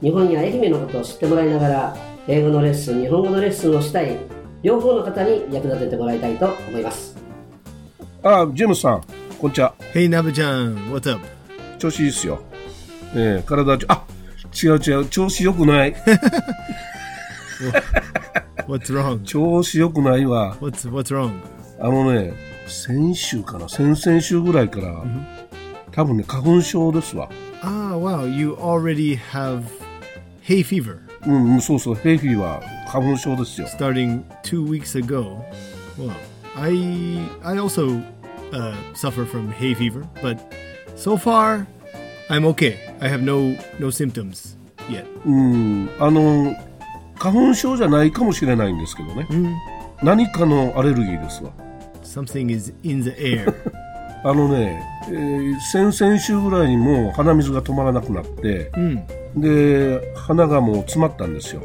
日本や愛媛のことを知ってもらいながら英語のレッスン日本語のレッスンをしたい両方の方に役立ててもらいたいと思いますあ、ジェームスさん、こんにちは。Hey Naba-chan, what's up? 調子いいっすよ。ええ体あ、違う違う、調子良くない。What's wrong? 調子良くないわ。What's what's wrong? あのね、先週かな、先々週ぐらいから、多分ね、花粉症ですわ。Ah, wow, you already have hay fever うん、うんそうそう、ヘイフィーは花粉症ですよ。 starting two weeks ago. Wow, I I also uh, suffer from hay fever, but so far I'm okay. I have no no symptoms yet. うん、あの、花粉症じゃないかもしれないんですけどね。何かのアレルギーですわ。 Something is in the air. あのね、えー先々週ぐらいにもう鼻水が止まらなくなって、Hmm. で、鼻がもう詰まったんですよ。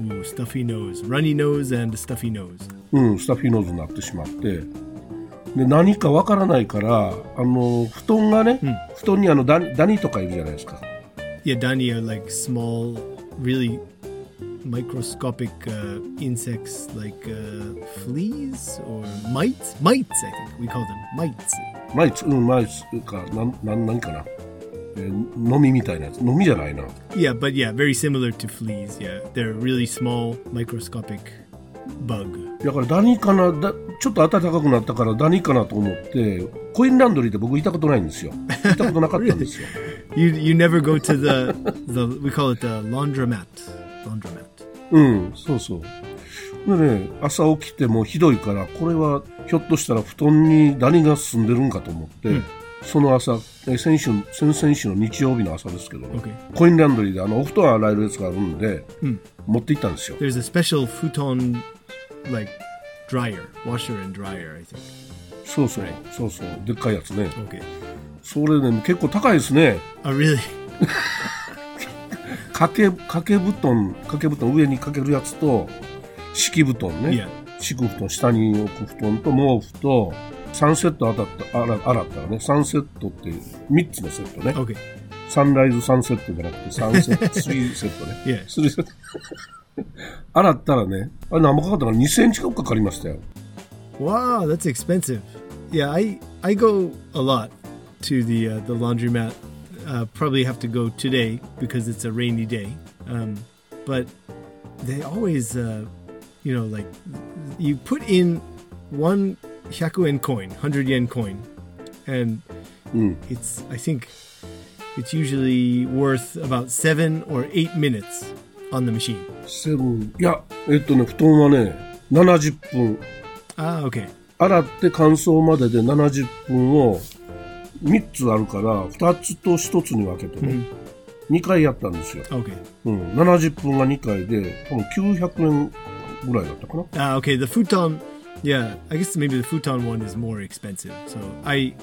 Ooh, stuffy nose, runny nose, and stuffy nose. うん、スタフィーノーズになってしまって、で、何かわからないから、あの、布団がね、布団にあのダニ、ダニとかいるじゃないですか。Yeah, Dani are like small, really microscopic uh, insects like uh, fleas or mites. Mites, I think we call them mites. マイツ、うん、マイツか、なん、なん、何かな。えー、ノミみたいなやつ。ノミじゃないな。 Yeah, but yeah, very similar to fleas. Yeah, they're really small, microscopic bug. だからダニかな、だちょっと暖かくなったからダニかなと思って、コインランドリーで僕行ったことないんですよ。行ったことなかったんですよ。 You you never go to the the we call it the laundromat. Laundromat. うん、そうそう。でね、朝起きてもひどいから、これはひょっとしたら布団にダニが住んでるんかと思って、その朝、え先週、先々週の日曜日の朝ですけど.コインランドリーであのお布団洗えるやつがあるんで、持って行ったんですよ。There's a special futon like dryer, washer and dryer. I think. そうそう、そうそう、でっかいやつね。Okay. それね、結構高いですね。Oh really? 掛け、掛け布団、掛け布団上にかけるやつと、敷布団ね。Yeah. 敷く布団、下に置く布団と毛布と、3セット当たった、洗洗ったらね、3セットって3つのセットね。Okay. サンライズ3セットじゃなくて3セット、3セットね。Yeah. 3セット。洗ったらね、あれ何もかかったかな ?2000 円近くかかりましたよ。Wow, that's expensive. Yeah, I I go a lot to the uh, the laundromat. Uh, probably have to go today because it's a rainy day. Um, but they always, uh, you know, like you put in one hyaku coin, hundred yen coin, and it's I think it's usually worth about seven or eight minutes on the machine. セブン、いや、えっとね、布団はね、70分。 Ah, okay. 洗って乾燥までで70分を 3つあるから、2つと1つに分けてね、2回やったんですよ。 Okay. うん、70分が2回で、多分900円ぐらいだったかな。 Ah, okay. The futon, yeah. I guess maybe the futon one is more expensive. So I,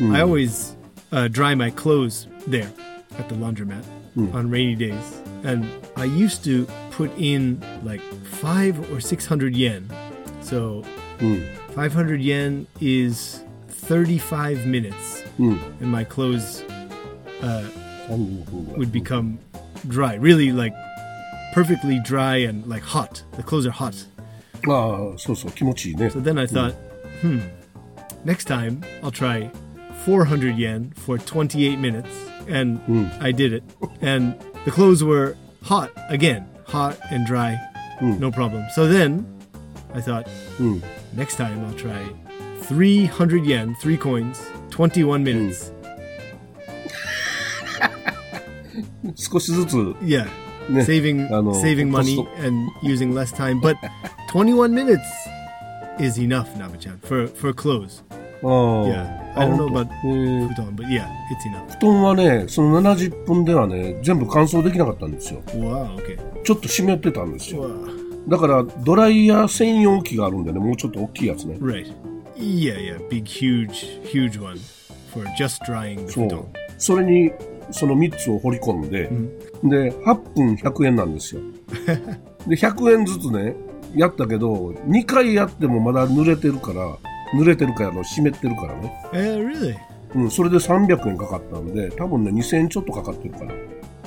I always uh, dry my clothes there at the laundromat on rainy days, and I used to put in like five or six hundred yen. So five hundred yen is 35 minutes, mm. and my clothes uh, would become dry, really like perfectly dry and like hot. The clothes are hot. Ah, so so, So then I thought, hmm, next time I'll try 400 yen for 28 minutes, and mm. I did it. And the clothes were hot again, hot and dry, mm. no problem. So then I thought, next time I'll try 300 yen, three coins, 21 minutes. 少しずつ、Yeah. Saving saving money and using less time. But 21 minutes is enough, Nabachan, for, for clothes. Yeah. I don't know あ about 本当へー futon, but yeah, it's enough. 布団はね、その70分ではね、全部乾燥できなかったんですよ。Wow, okay. ちょっと湿ってたんですよ。Wow. だから、ドライヤー専用機があるんでね、もうちょっと大きいやつね。Right. Yeah, yeah, big, huge, huge one for just drying the そう futon.。それに、その3つを掘り込んで、で、8分100円なんですよ。で、100円ずつね、やったけど、2回やってもまだ濡れてるから、濡れてるからの湿ってるからね。Uh, really? うん、それで300円かかったんで、多分ね、2000円ちょっとかかってるから。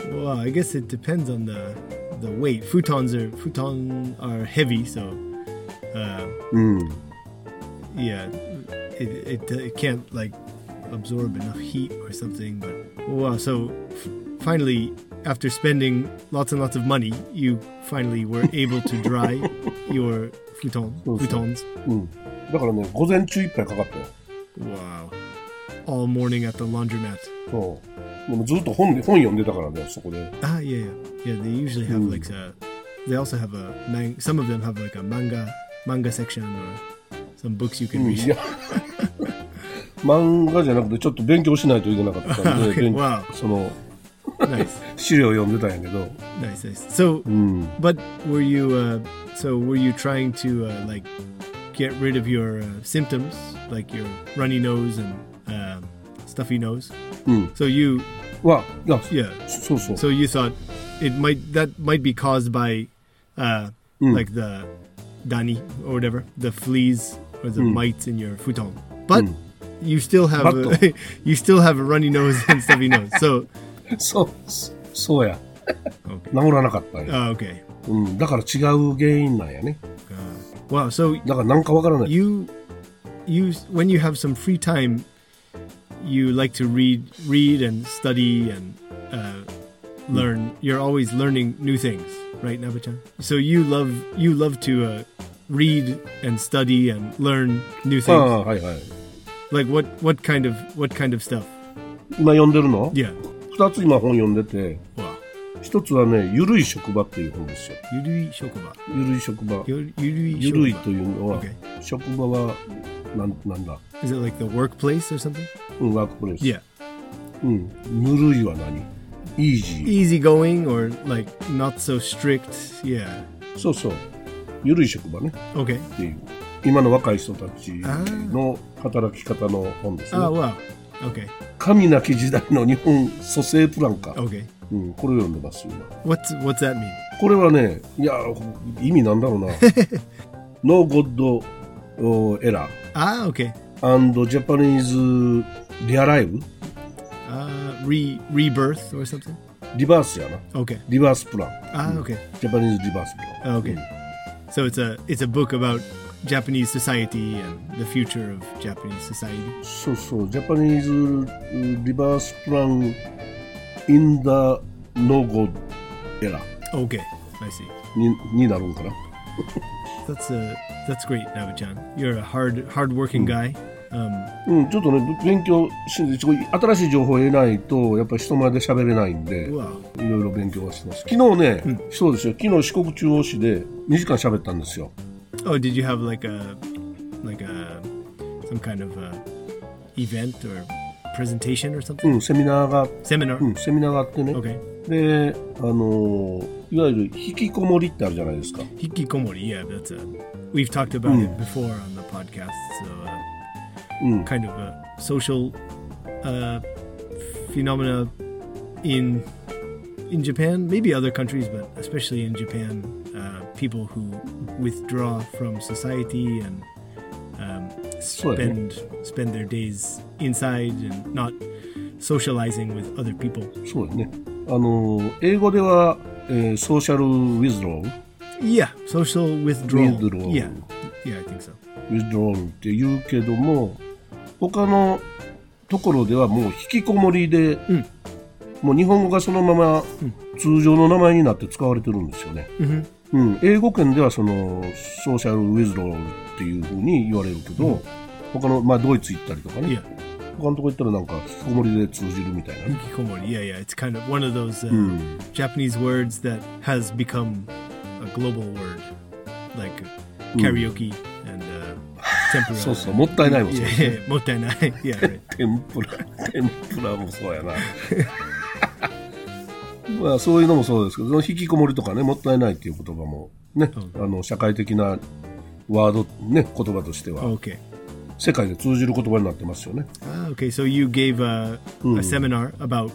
Well, I guess it depends on the the weight. Futons are futon are heavy, so uh, うん。yeah, it, it it can't like absorb enough heat or something. But wow, so f- finally, after spending lots and lots of money, you finally were able to dry your futon So- so- futons. うん。だからね、午前中いっぱいかかったよ。 Wow, all morning at the laundromat. そう。でもずっと本本読んでたからね、そこで。 Ah, yeah, yeah, yeah. They usually have Mm. like a. They also have a man. Some of them have like a manga manga section or some books you う can ん、い read. や、漫画じゃなくてちょっと勉強しないといけなかったんで、 Okay, 勉 wow. その nice, 資料を読んでたんやけど、 nice, nice. So, うん。 but were you? Uh, so were you trying to uh, like get rid of your uh, symptoms, like your runny nose and uh, stuffy nose? うん。 So you, は、いや、 yeah. そうそう。 So you thought it might that might be caused by uh, Mm. like the dani or whatever, the fleas or the Mm. mites in your futon. But Mm. you still have a, But- you still have a runny nose and stuffy nose. So そう、そそうや。 okay, 治らなかったんや。 uh, okay. うん。だから違う原因なんやね。 Uh, wow. So だからなんかわからない。 you you when you have some free time, you like to read read and study and uh, learn. You're always learning new things, right, Nabachan? So you love you love to uh, read and study and learn new あ things. あ、はいはい。 Like what what kind of what kind of stuff? 今読んでるの Yeah. 二つ今本読んでて、 Wow. 一つはね、ゆるい職場っていう本ですよ。 Yurui shokuba. ゆるい職場。 Yu- Yurui ゆるい shokuba. というのは、 Okay. 職場は、なんなんだ Is it like the workplace or something? うん、ワークプレイス。 Yeah. うん。ぬるいは何イージー。 Easygoing or like not so strict. Yeah. そうそう。 緩い職場ね。OK。って。今の若い人たちの働き方の本ですね。ああ、わ。神なき時代の日本蘇生プランか。OK。うん、これを読んでます今。What's, what's that mean? これはね、いや、意味なんだろうな。No God Error。ああ、OK。And Japanese Realive? Rebirth リバースやな。Okay. リバースプラン。ああ okay. ジャパニーズリバースプラン。Okay. うん So it's a it's a book about Japanese society and the future of Japanese society. そうそう、ジャパニーズリバースプラン in the no God era Okay, I see. にになるんかな。 That's uh that's great, Nava-chan. You're a hard hardworking guy. うん、ちょっとね勉強し新しい情報を得ないとやっぱり人前で喋れないんでいろいろ勉強はしてます昨日ね、そうですよ昨日四国中央市で2時間喋ったんですよ Oh, did you have like a like a some kind of a event or presentation or something? うん、セミナーが。あってね。で、あの、いわゆる引きこもりってあるじゃないですか。引きこもり、yeah, that's a... We've talked about、it before on the podcast, so...、うん、 kind of a social uh, phenomena in in Japan, maybe other countries, but especially in Japan, uh, people who withdraw from society and um, So, yeah. spend spend their days inside and not socializing with other people. そうですね。あのー英語では、えーソーシャルウィズロー Yeah, social withdrawal. Withdrawal. Yeah, yeah, I think so. ウィズドロールって言うけども 他のところではもう引きこもりで、ん。もう日本語がそのまま通常の名前になって使われてるんですよね、Mhm. うん、英語圏ではそのソーシャルウィズドロールっていうふうに言われるけど、他の、まあ、ドイツ行ったりとかね、他のとこ行ったらなんか引きこもりで通じるみたいな。ね、hikikomori. Yeah, yeah. It's kind of one of those uh, うん、Japanese words that has become a global word, like karaoke and uh, tempura. そうそう、もったいないもそう。Yeah, もったいない。yeah, right. 天ぷら、天ぷらもそうやな。まあ、そういうのもそうですけど、その引きこもりとかね、もったいないっていう言葉もね、あの、社会的なワード、ね、言葉としては、Okay. 世界で通じる言葉になってますよね。Ah, okay, so you gave a, a seminar about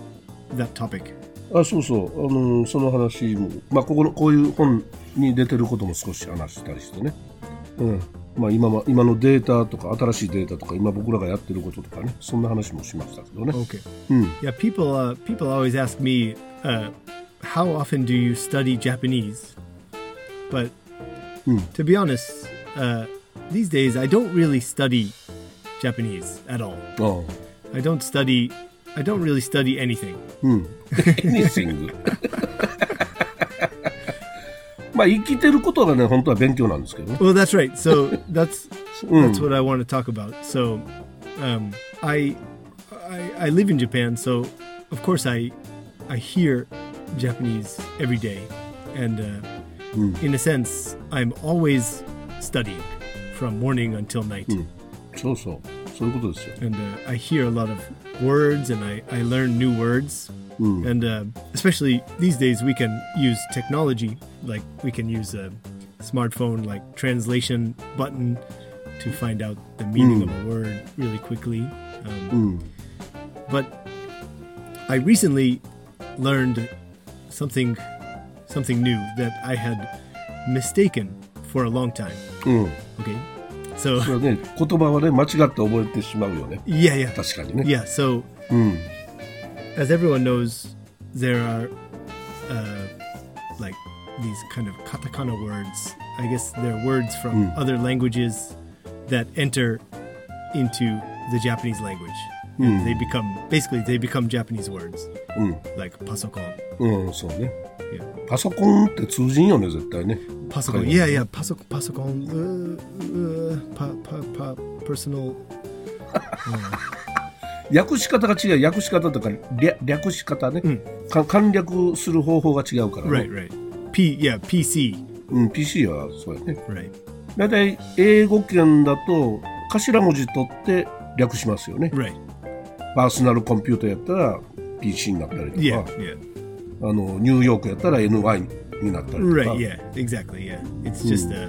that topic. あ、そうそう、あの、その話も、まあ、ここの、こういう本に出てることも少し話したりしてね。うん。まあ、今ま、今のデータとか、新しいデータとか、今僕らがやってることとかね、そんな話もしましたけどね。Okay. うん。Yeah, people uh, people always ask me, uh, how often do you study Japanese? But to be honest, uh, these days I don't really study Japanese at all. ああ。I don't study. I don't really study anything. うん。エニシング。まあ、生きてることがね、本当は勉強なんですけどね。 Well, that's right. So that's Mm. that's what I want to talk about. So, um, I, I I live in Japan, so of course I I hear Japanese every day, and uh, in a sense, I'm always studying from morning until night, そうそう。 そういうことですよ。 and uh, I hear a lot of words, and I I learn new words. And uh, especially these days, we can use technology. Like we can use a smartphone, like translation button, to find out the meaning of a word really quickly. Um, But I recently learned something, something new that I had mistaken for a long time. うん。 Okay, so それはね、言葉はね、間違って覚えてしまうよね。 yeah, yeah, 確かにね。 yeah. So うん。 as everyone knows, there are uh, like these kind of katakana words. I guess they're words from other languages that enter into the Japanese language. And they become basically they become Japanese words, うん。 like pasokon. うん、そうね。 パソコンって通じんよね、絶対ね。Pasokon. Kind Yeah, yeah. Pasok pasokon. Uh, uh, pa, pa, pa, personal. 訳し方が違う。訳し方とか、略略し方ね、か簡略する方法が違うからね。Right, right. P. Yeah, PC. うん、PC はそうやね。Right. 大体、英語圏だと、頭文字取って略しますよね。Right. パーソナルコンピューターやったら PC になったりとか、Yeah, yeah. あのニューヨークやったら NY になったりとか、 Right. Yeah. Exactly. Yeah. It's just uh,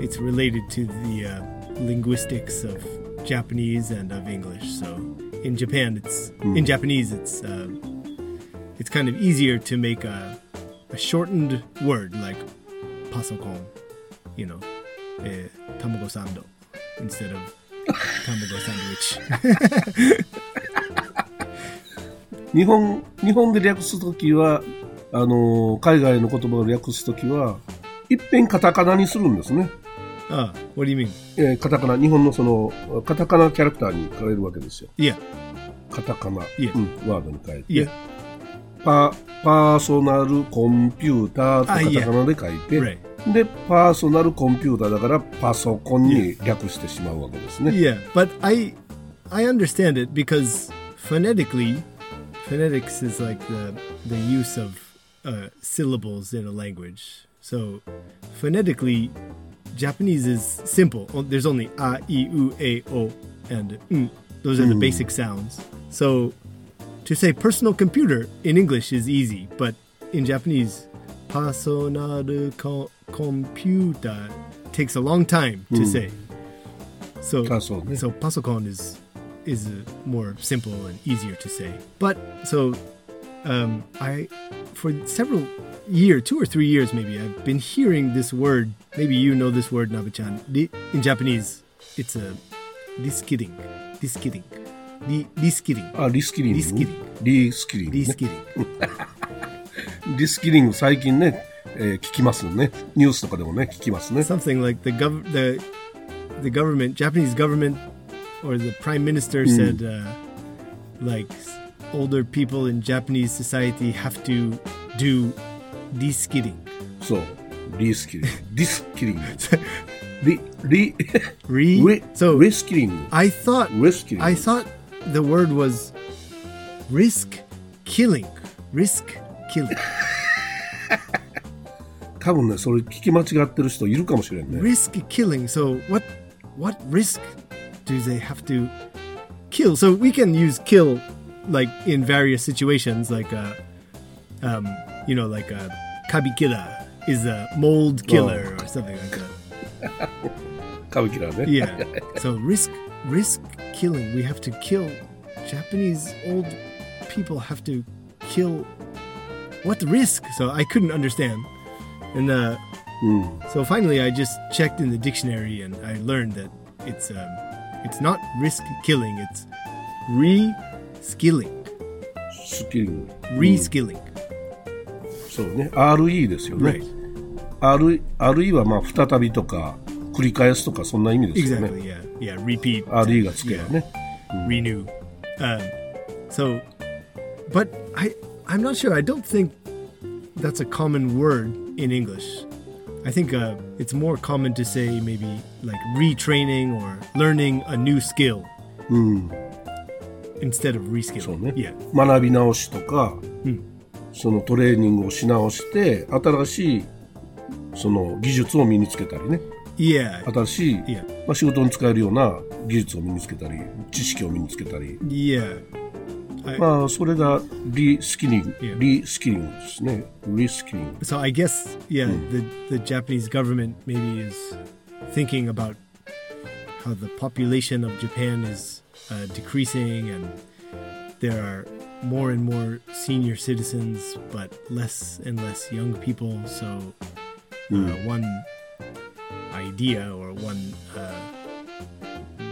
it's related to the uh, linguistics of Japanese and of English. So in Japan, it's in Japanese, it's uh, it's kind of easier to make a, a shortened word like pasokon, you know, eh, tamago sando instead of tamago sandwich. 日本日本で略すときはあの海外の言葉を略すときはいっぺんカタカナにするんですね、ah, what do you mean? えーカタカナ日本のそのカタカナキャラクターに変えるわけですよ Yeah. カタカナ、Yeah. うん、ワードに変えて、Yeah. パパーソナルコンピューターあとカタカナで書いて、Right. でパーソナルコンピューターだからパソコンに略してしまうわけですね、Yeah, but I I understand it because phonetically, phonetics is like the the use of uh, syllables in a language. So phonetically, Japanese is simple. There's only a, i, u, a, o, and n. Those are the hmm. basic sounds. So to say personal computer in English is easy, but in Japanese, personal computer takes a long time to mm. say. So, so pasokon is is uh, more simple and easier to say. But so um, I for several year, two or three years maybe, I've been hearing this word. Maybe you know this word, Nabachan. Ri- In Japanese, it's a riskidding. Riskidding. Ri- Riskidding. あリスキリングリスキリングリスキリング、ね、 Riskidding. リスキリング最近ね、えー聞きますねニュースとかでもね聞きますね Something like the gov the the government, Japanese government, or the prime minister said, uh, like s- older people in Japanese society have to do riskidding. そうリスキリングリスキリングリリ Re. リ so リスキリング I thought リスキリング I thought the word was risk killing. Risk killing. 多分ねそれ聞き間違ってる人いるかもしれんね risk killing. So what what risk do they have to kill? So we can use kill like in various situations, like uh, um, you know, like uh, a kabikira is a mold killer oh. or something like that. kabikira, eh? yeah. So risk risk killing. We have to kill Japanese old people have to kill what risk? So I couldn't understand. And uh, mm. so finally I just checked in the dictionary and I learned that it's um, it's not risk killing, it's re-skilling. スキル。 Re-skilling. そうね。RE ですよね。 Right. R RE はまあ再びとか繰り返すとかそんな意味ですよね。 Exactly, yeah. Yeah, repeat. RE がつけば Yeah. ね。 renew. Um, so, but I, I'm not sure. I don't think that's a common word in English. I think uh, it's more common to say maybe like retraining or learning a new skill うん。instead of そう reskilling. ね。Yeah, 学び直しとか、うんそのトレーニングをし直して新しいその技術を身につけたりね yeah, 新しい、yeah, まあ、仕事に使えるような技術を身につけたり知識を身につけたり yeah. I, まあそれがリスキリング、 Yeah. リスキリングですねリスキリング so I guess yeah, the the Japanese government maybe is thinking about how the population of Japan is uh, decreasing and there are more and more senior citizens but less and less young people so uh, one idea or one uh,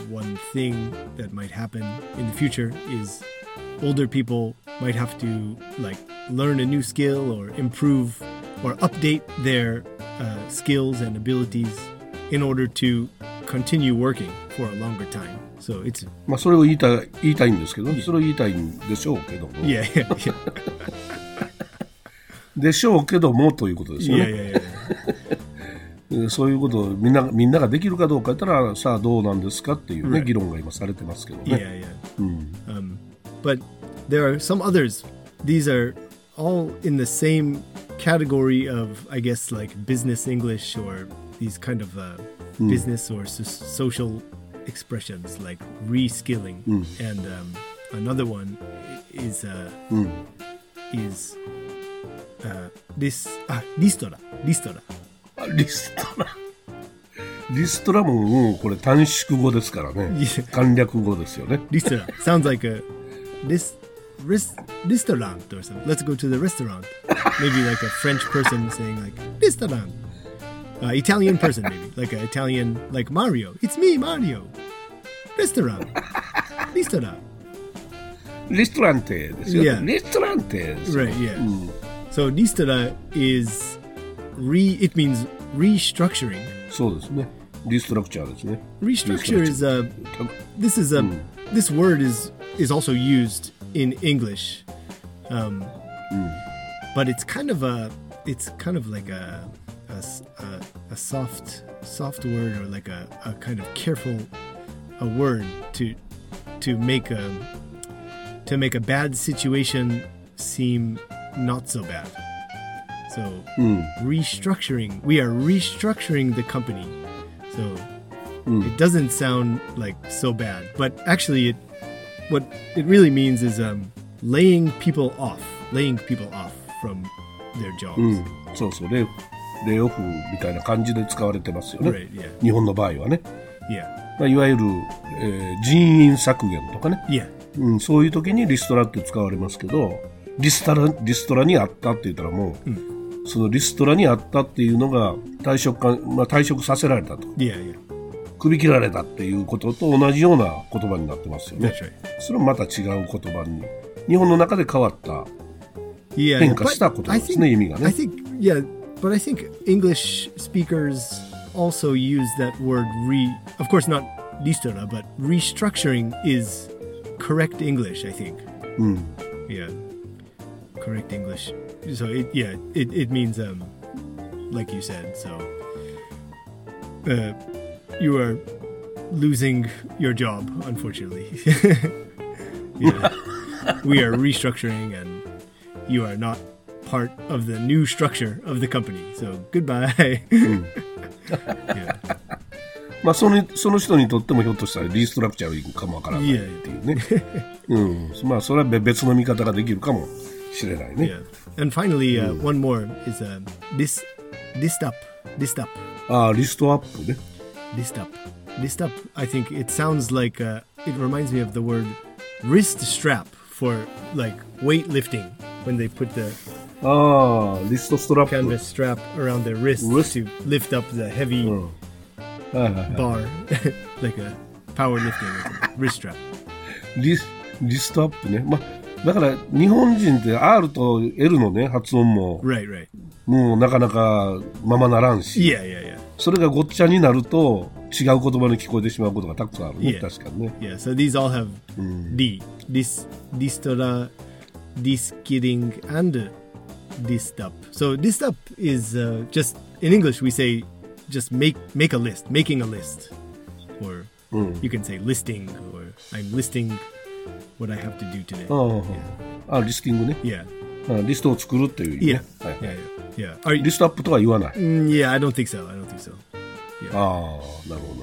one thing that might happen in the future is older people might have to like learn a new skill or improve or update their uh, skills and abilities in order to continue working for a longer time. So it's まあそれを言いたい言いたいんですけどそれを言いたいんでしょうけども yeah, yeah, yeah, でしょうけどもということですよ yeah, ね yeah, yeah. えーそういうことをみんなみんなができるかどうか言ったらさあどうなんですかっていうね、 Right. 議論が今されてますけどね。 Yeah, yeah. Um, but there are some others. These are all in the same category of, I guess, like business English or these kind of uh, business or so- social expressions like reskilling. And um, another one i- is uh, うん、 is uh, this ah, listora, listora. あリストラ。リストラももうこれ短縮語ですからね Yeah.。簡略語ですよね。 Ristora sounds like a this ris, restaurant or something. Let's go to the restaurant. Maybe like a French person saying like restaurant. Uh, Italian person maybe like an Italian like Mario. It's me Mario. Restaurant. Restaurant. リストランテですよ、 Yeah. リストランテですよ Right. Yeah. So ristora is re. It means restructuring. そうですね。 リストラクチャーですね。 Restructure is a. This is a. This word is is also used in English, um, but it's kind of a. It's kind of like a a, s- a- a soft soft word or like a, a kind of careful a word to to make a to make a bad situation seem not so bad. So うん。 restructuring. We are restructuring the company. So it doesn't sound like so bad, but actually, it what it really means is um, laying people off, laying people off from their jobs. うん。そうそう。レイオフみたいな感じで使われてますよね。Right? Yeah. 日本の場合はね。Yeah. まあ、いわゆる、えー人員削減とかね。Yeah. うん、そういう時にリストラって使われますけど、リストラ、リストラにあったって言ったらもう、そのリストラにあったっていうのが退職か、まあ、退職させられたと。Yeah. Yeah. 首切られたっていうことと同じような言葉になってますよね.それもまた違う言葉に、日本の中で変わった。Yeah. 変化した言葉ですね、意味が I ね。think yeah, but I think English speakers also use that word re. Of course, not listora, but restructuring is correct English. I think. うん。Yeah, correct English. So it yeah it it means um like you said. So uh, you are losing your job, unfortunately. yeah, we are restructuring, and you are not part of the new structure of the company. So goodbye. yeah. まあそのその人にとってもひょっとしたらリストラクチャーかもわからないっていうね、うん、まあそれは別の見方ができるかも しれないね、 Yeah. And finally, uh, one more is uh, this list up, list up, ああリストアップね list up, list up. I think it sounds like uh, it reminds me of the word wrist strap for like weightlifting when they put the ああリストストラップ canvas strap around their wrist Wrist. to lift up the heavy はいはいはい bar, like a powerlifting wrist strap. リスリストアップねまあ だから日本人って R と L のね発音も Right, right. もうなかなかままならんし Yeah, yeah, yeah. それがごっちゃになると違う言葉に聞こえてしまうことがたくさんあるね、 Yeah. 確かにね Yeah, so these all have D. Dis, distora, diskidding, and dist up. So dist up is uh, just, in English, we say just make, make a list, making a list. Or you can say listing, or I'm listing what I have to do today. Oh, yeah. あ、リスティングね。Yeah. リストを作るという意味、ね。Yeah. はい、yeah, yeah. yeah. Are you... リストアップとは言わない。Mm, yeah, I don't think so. I don't think so. Yeah.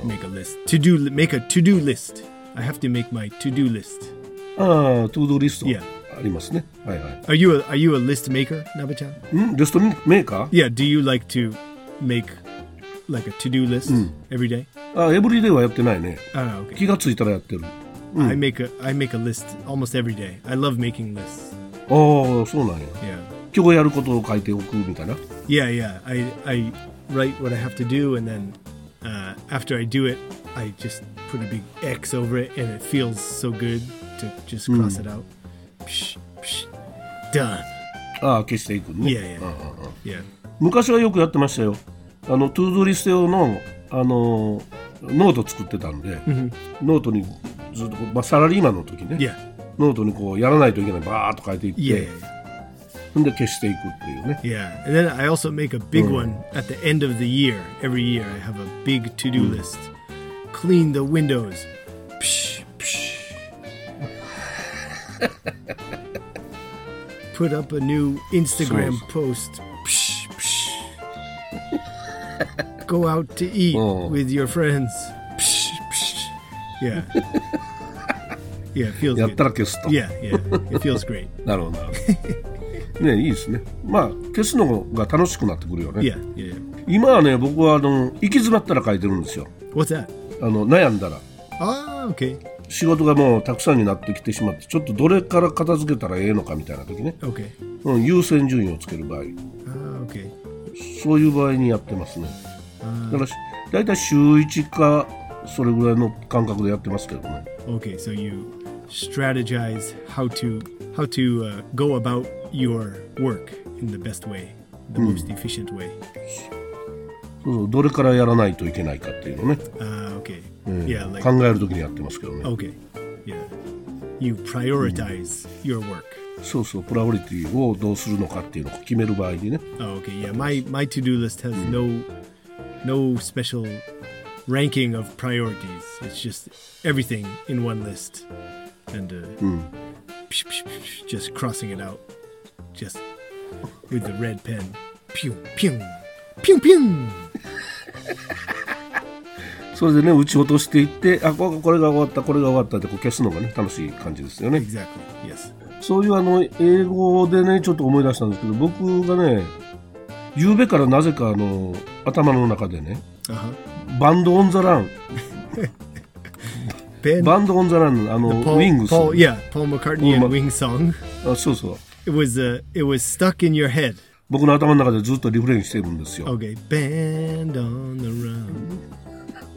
make a list. To do, make a to do list. I have to make my to do list. ああ、to do list. Yeah. ありますね。はいはい。Are you a, are you a list maker, なべちゃんんリストメーカー Yeah, do you like to make like a to do list、うん、every day? あ、every day はやってないね。あ、ah, okay. 気がついたらやってる。I make a I make a list almost every day. I love making lists. ああそうなんや Yeah. 今日やることを書いておくみたいな Yeah, yeah. I I write what I have to do, and then uh, after I do it, I just put a big X over it, and it feels so good to just cross it out. Psh, psh, done. ああ消していくね Yeah, yeah, ああああ yeah. 昔はよくやってましたよあのトゥードリスト用のあのノート作ってたんで、ノートにずっとこう、まあ、サラリーマンの時ね、 Yeah, ノートにこうやらないといけないバーッと書いていって、 yeah, ほんで消していくっていうね yeah. And then I also make a big one at the end of the year. Every year, I have a big to-do list. Clean the windows. Psh, psh. Put up a new Instagram So- post. Psh, psh. Go out to eat Oh. with your friends. Yeah. yeah, it feels やった good. ら消すと Yeah, yeah. It feels great. なるほどなるほどねいいですねまあ消すのが楽しくなってくるよね、Yeah, yeah, yeah. 今はね僕はあの行き詰まったら書いてるんですよ What's that? あの悩んだら Ah, okay. 仕事がもうたくさんになってきてしまってちょっとどれから片付けたらええのかみたいな時ね、Okay. うん、優先順位をつける場合 Ah, okay. そういう場合にやってますねだからし大体週1かそれぐらいの感覚でやってますけどね Okay, so you strategize how to how to uh, go about your work in the best way, the most efficient way. そうそうどれからやらないといけないかっていうのね、 Ah, okay. うん Yeah, like 考える時にやってますけどね okay. Yeah. You prioritize your work. そうそうプライオリティをどうするのかっていうのを決める場合にね Oh, okay. Yeah, my my to-do list has no no special ranking of priorities. It's just everything in one list, and uh, psh, psh, psh, just crossing it out, just with the red pen. Pew pew pew pew. それでね打ち落としていってあここれが終わったこれが終わったってこう消すのがね楽しい感じですよね Exactly. Yes. そういうあの英語でねちょっと思い出したんですけど僕がね昨べからなぜかあの頭の中でね Uh huh. バンド・オン・ザ・ラン.バンド・オン・ザ・ランのあの Paul, ウィングス Paul, yeah, Paul McCartney and song. あそうそう It was uh, it was stuck in your head. 僕の頭の中でずっとリフレインしてるんですよ、Okay, band on the run.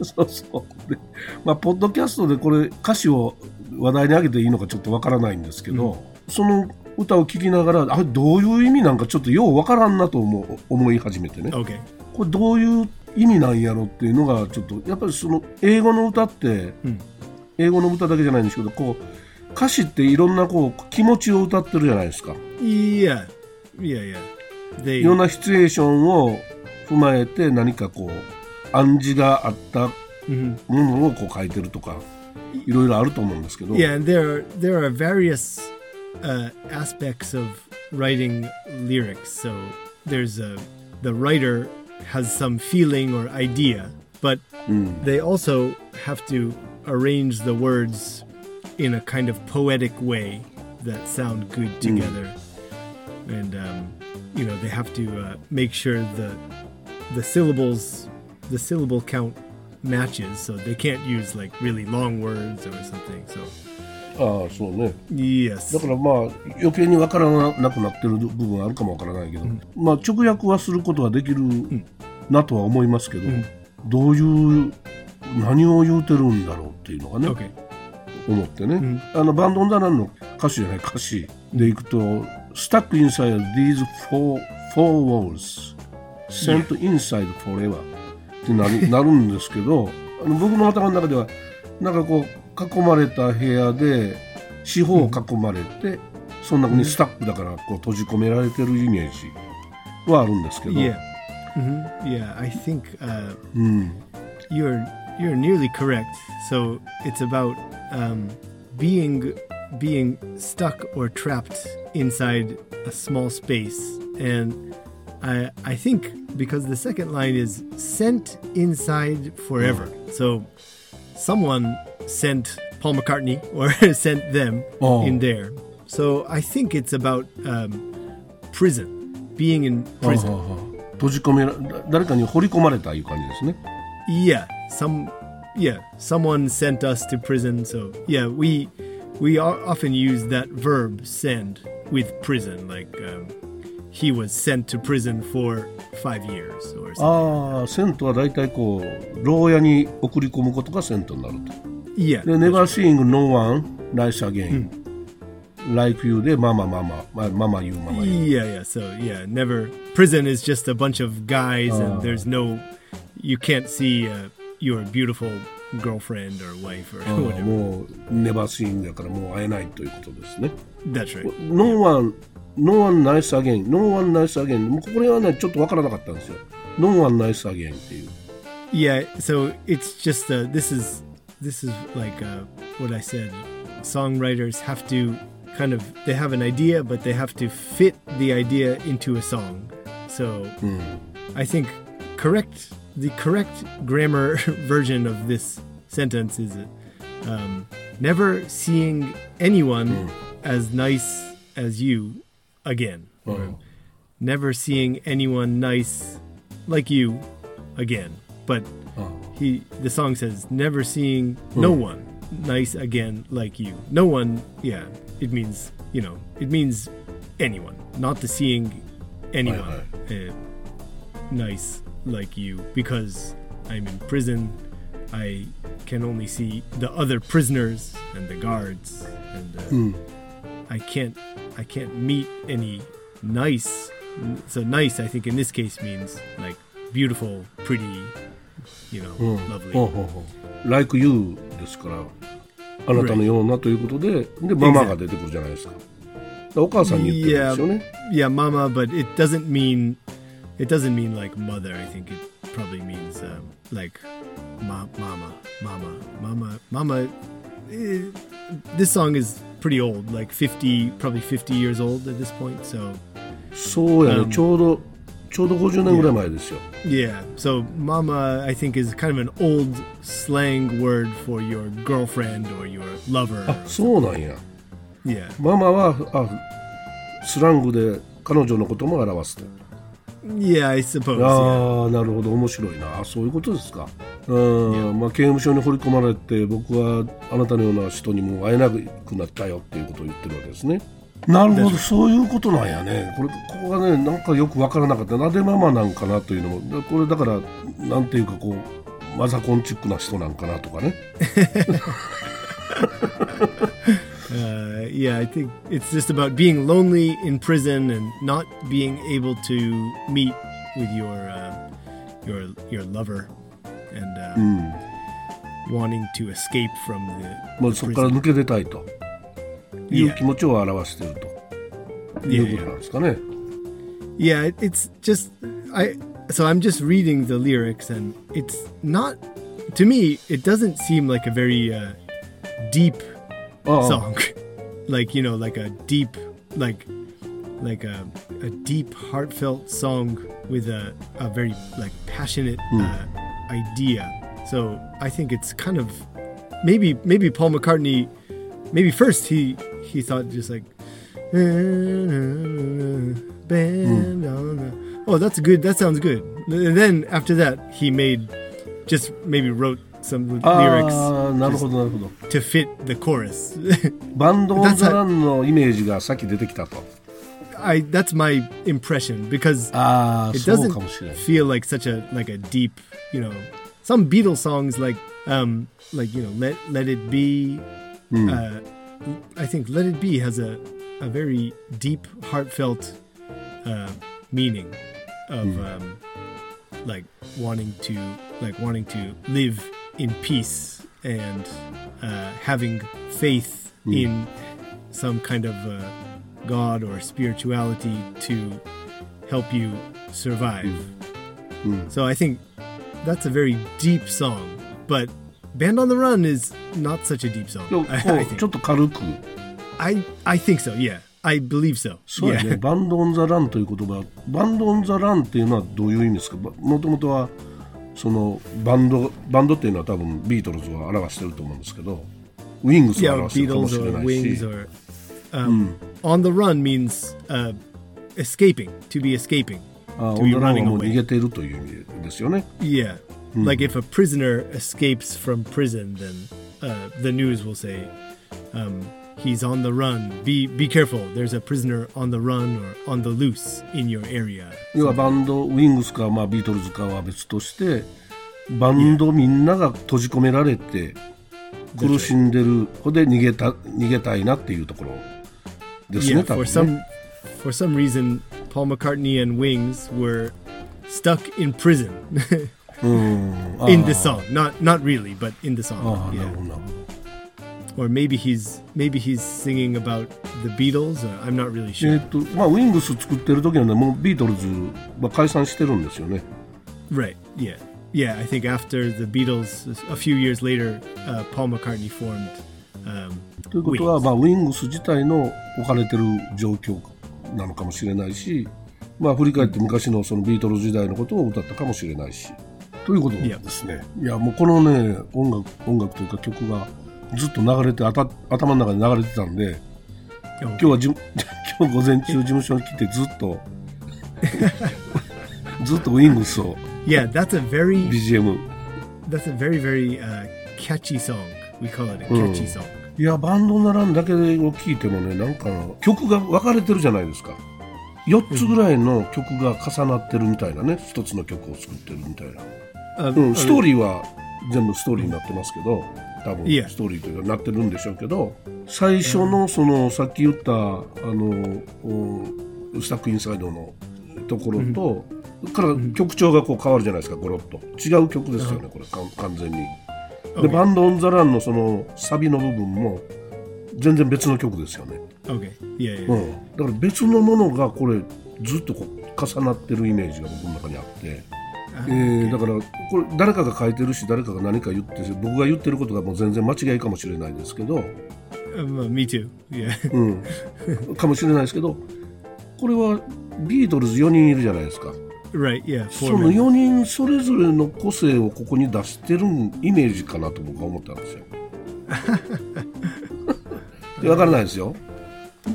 そうそうでまあポッドキャストでこれ歌詞を話題に上げていいのかちょっとわからないんですけど、その歌を聴きながらあれどういう意味なんかちょっとようわからんなと思う思い始めてね Okay. これどういう意味なんやろっていうのがちょっとやっぱりその英語の歌って、英語の歌だけじゃないんですけどこう歌詞っていろんなこう気持ちを歌ってるじゃないですか Yeah, yeah, yeah. They いろんなシチュエーションを踏まえて何かこう暗示があったものをこう書いてるとかいろいろあると思うんですけど、Yeah, there there are various uh, aspects of writing lyrics. So there's a the writer has some feeling or idea, but they also have to arrange the words in a kind of poetic way that sound good together, and um, you know they have to uh, make sure the the syllables, the syllable count matches, so they can't use like really long words or something. So ああそうね。だからまあ余計に分からなくなってる部分はあるかもわからないけど、まあ直訳はすることはできるなとは思いますけど、どういう何を言うてるんだろうっていうのがね、思ってね、あのバンドンダナンの歌詞じゃない歌詞でいくと「Stuck inside these four, four walls sent inside forever」ってなる なるんですけどあの僕の頭の中ではなんかこう囲まれた部屋で四方囲まれて、その中にスタックだからこう閉じ込められてるイメージはあるんですけど、 yeah, hmm yeah. I think uh, うん、 you're you're nearly correct. So it's about um, being being stuck or trapped inside a small space, and I I think because the second line is sent inside forever. So someone sent Paul McCartney or sent them Oh. in there. So I think it's about um, prison, being in はあ prison. はあはあ閉じ込めら誰かに掘り込まれたいう感じですね。 Yeah, some yeah, someone sent us to prison. So yeah, we we o- often use that verb send with prison. Like um, he was sent to prison for five years or something. ああ、セントは大体こう、牢屋に送り込むことがセントになると。 yeah, で、never seeing no one nice again、like you で、ママママ、まママ言う、ママ言う。 yeah, yeah. So yeah, never prison is just a bunch of guys, and there's no you can't see uh, your beautiful girlfriend or wife or ああ whatever. もう、never seeing だからもう会えないということですね。 That's right. no one, no one nice again, no one nice again。もうこれはね、ちょっとわからなかったんですよ。no one nice again っていう。 Yeah, so it's just uh, this is this is like uh, what I said. Songwriters have to kind of they have an idea, but they have to fit the idea into a song. So I think correct the correct grammar version of this sentence is um, never seeing anyone as nice as you again, or never seeing anyone nice like you again. But he the song says never seeing no one nice again like you. No one, yeah, it means you know it means anyone, not the seeing anyone uh, nice like you because I'm in prison. I can only see the other prisoners and the guards, and uh, I can't I can't meet any nice. So nice, I think in this case means like beautiful, pretty, you know, lovely. ほうほうほう like you ですからあなたのようなということででママが出てくるじゃないですかお母さんに言ってるんですよね Yeah, mama, but it doesn't mean it doesn't mean like mother. I think it probably means um, like ma- mama, mama, mama, mama. eh, this song is pretty old, like 50, probably 50 years old at this point. So そうやね、うんちょうど ちょうど50年ぐらい前ですよ、yeah, so mama, I think is kind of an old slang word for your girlfriend or your lover. あそうなんや。Yeah, ママはあスラングで彼女のことも表すと。Yeah, I suppose. ああなるほど。面白いな。あそういうことですか。うん、まあ、刑務所に掘り込まれて僕はあなたのような人にも会えなくなったよっていうことを言ってるわけですねなるほどそういうことなんやねこれここがねなんかよく分からなかったなぜママなんかなというのもこれだからなんていうかこうマザコンチックな人なんかなとかね Uh, yeah, I think it's just about being lonely in prison and not being able to meet with your uh, your your lover and uh, wanting to escape from the, もう the そこから.抜け出たいという Yeah. 気持ちを表しているということなんですかね。 Yeah, it, it's just I. So I'm just reading the lyrics, and it's not to me. It doesn't seem like a very uh, deep ああ song like you know like a deep like like a, a deep heartfelt song with a, a very like passionate uh, idea. So I think it's kind of maybe maybe Paul McCartney maybe first he he thought just like band on the oh that's good that sounds good and then after that he made just maybe wrote some lyrics ああなるほどなるほど to fit the chorus バンドオン・ That's ザ・ a- ランのイメージがさっき出てきたと I that's my impression because ああ it そう doesn't かもしれない feel like such a like a deep you know some Beatles songs like um like you know let let it be uh, I think let it be has a a very deep heartfelt uh, meaning of um, like wanting to like wanting to live in peace and uh, having faith in some kind of uh, God or spirituality to help you survive. So I think that's a very deep song, but バンドオンザランという言葉、っていうのはどういう意味ですか？もともとはそのバンド、バンドっていうのは多分ビートルズは表してると思うんですけど、ウィングスを表してるかもしれないし。Um, うん、on the run means、uh, escaping, to be escaping. To be という意味ですよね。like if a prisoner escapes from prison, then uh, the news will say um, he's on the run. Be be careful. There's a prisoner on the run or on the loose in your area. 要はバンドウィングスか、まあ、ビートルズかは別としてバンドみんなが閉じ込められて苦しんでるほで逃げた逃げたいなっていうところですね Yeah, 多 for 分ね some for some reason, Paul McCartney and Wings were stuck in prison うんあ in the song. Not not really, but in the あ song. Yeah. Or maybe he's maybe he's singing about the Beatles. I'm not really え sure. ーっとまあ、ウィングス作ってる時はねもうビートルズは解散してるんですよね Right. Yeah. Yeah. I think after the Beatles, a few years later, uh, Paul McCartney formed. Um, ということは、Wings. まあ、ウィングス自体の置かれてる状況なのかもしれないし、まあ、振り返って昔のそのビートルズ時代のことを歌ったかもしれないしということ？ですね。いやもうこのね音楽音楽というか曲がずっと流れてあた頭の中で流れてたんで.今日はじゅ今日午前中事務所に来てずっと ずっとウィングスを Yeah, that's a very。BGM that's a very very uh, catchy song. We call it a catchy song. いやバンドならんだけを聴いてもねなんか曲が分かれてるじゃないですか4つぐらいの曲が重なってるみたいなね一つの曲を作ってるみたいな、Uh, うん、ストーリーは全部ストーリーになってますけど多分ストーリーというかなってるんでしょうけど最初のそのさっき言ったあのおスタックインサイドのところと、から曲調がこう変わるじゃないですかゴロッと違う曲ですよねこれ完全に。で.バンド・オン・ザ・ランのそのサビの部分も全然別の曲ですよね、okay. Yeah. う yeah. ん、だから別のものがこれずっとこう重なってるイメージが僕の中にあって、えーだからこれ誰かが書いてるし誰かが何か言って僕が言ってることがもう全然間違いかもしれないですけど、Um, uh, me too. うん、かもしれないですけどこれはビートルズ4人いるじゃないですか right. Yeah. その men. 4人それぞれの個性をここに出してるイメージかなと僕は思ったんですよ。わからないですよ。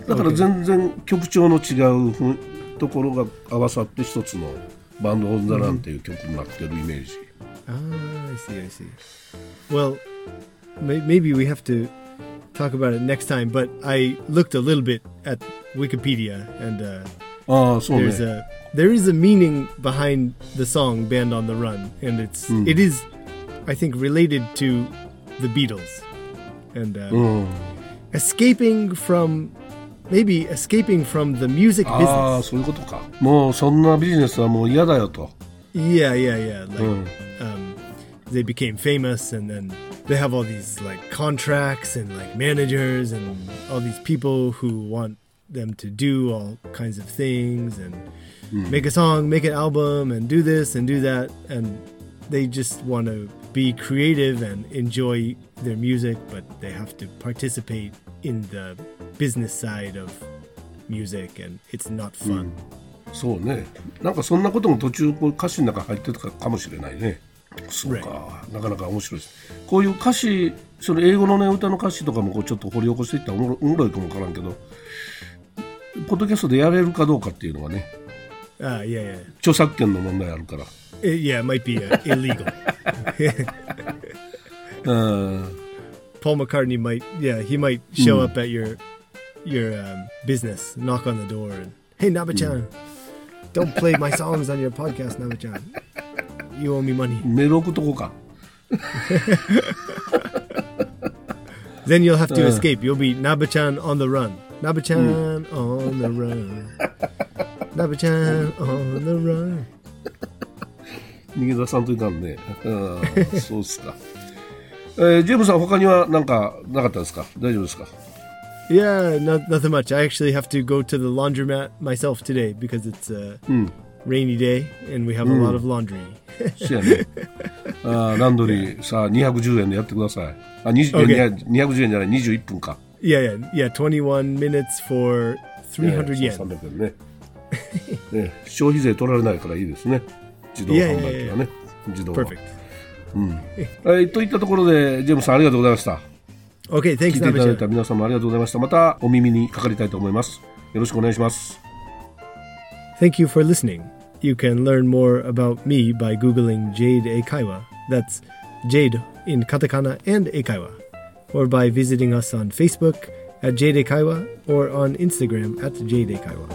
だから全然曲調の違うところが合わさって一つのバンド・オン・ザ・ランっていう曲になってるイメージ。 Ah, I see. I see. Well, may- maybe we have to talk about it next time. But I looked a little bit at Wikipedia, and uh, ああ、そうね there's。a there is a meaning behind the song "Band on the Run," and it's it is, I think, related to the Beatles, and uh, うん、 escaping from maybe escaping from the music あ business. あ、そういうことか。もうそんなビジネスはもう嫌だよと。 Yeah, yeah, yeah. Like, Mm. um, they became famous, and then they have all these like contracts and like managers and all these people who want them to do all kinds of things and make a song, make an album, and do this and do that, and they just want to be creative and enjoy their music, but they have to participate in the business side of music, and it's not fun. そうね。なんかそんなことも途中こう歌詞の中入ってたかもしれないね。そうか、なかなか面白いです。こういう歌詞、その英語のね、歌の歌詞とかもこうちょっと掘り起こしていったらおもろいかもわからんけど、ポッドキャストでやれるかどうかっていうのはね、Ah, yeah, yeah. 著作権の問題あるから。Uh, yeah, it might be uh, illegal. うん。Paul McCartney might, yeah, he might show up at your your um, business, knock on the door, and hey, Nabachan, don't play my songs on your podcast, Nabachan. You owe me money. メール送っとこうか。 Then you'll have to Uh. escape. You'll be Nabachan on the run. Nabachan on the run. Nabachan on the run. 逃げ出さんといかんね。うん、そうですか。 えージェームさん、他には何かなかったですか大丈夫ですか Yeah, not, nothing much. I actually have to go to the laundromat myself today because it's a rainy day and we have a lot of laundry. そやね。あーランドリー、さあ、210円でやってください。あ、20 OK いや210円じゃない、21分か。Yeah, yeah, yeah. 21 minutes for 300いやいや yen. そう300円ね。ね消費税取られないからいいですね。自動販売機がね。自動は Perfect. はい、といったところで、ジェームさんありがとうございました。聞 thanks, いていただい.た皆様ありがとうございました。またお耳にかかりたいと思います。よろしくお願いします。Thank you for listening. You can learn more about me by Googling Jade Eikaiwa. That's Jade in katakana and Eikaiwa. Or by visiting us on Facebook at Jade Eikaiwa or on Instagram at Jade Eikaiwa.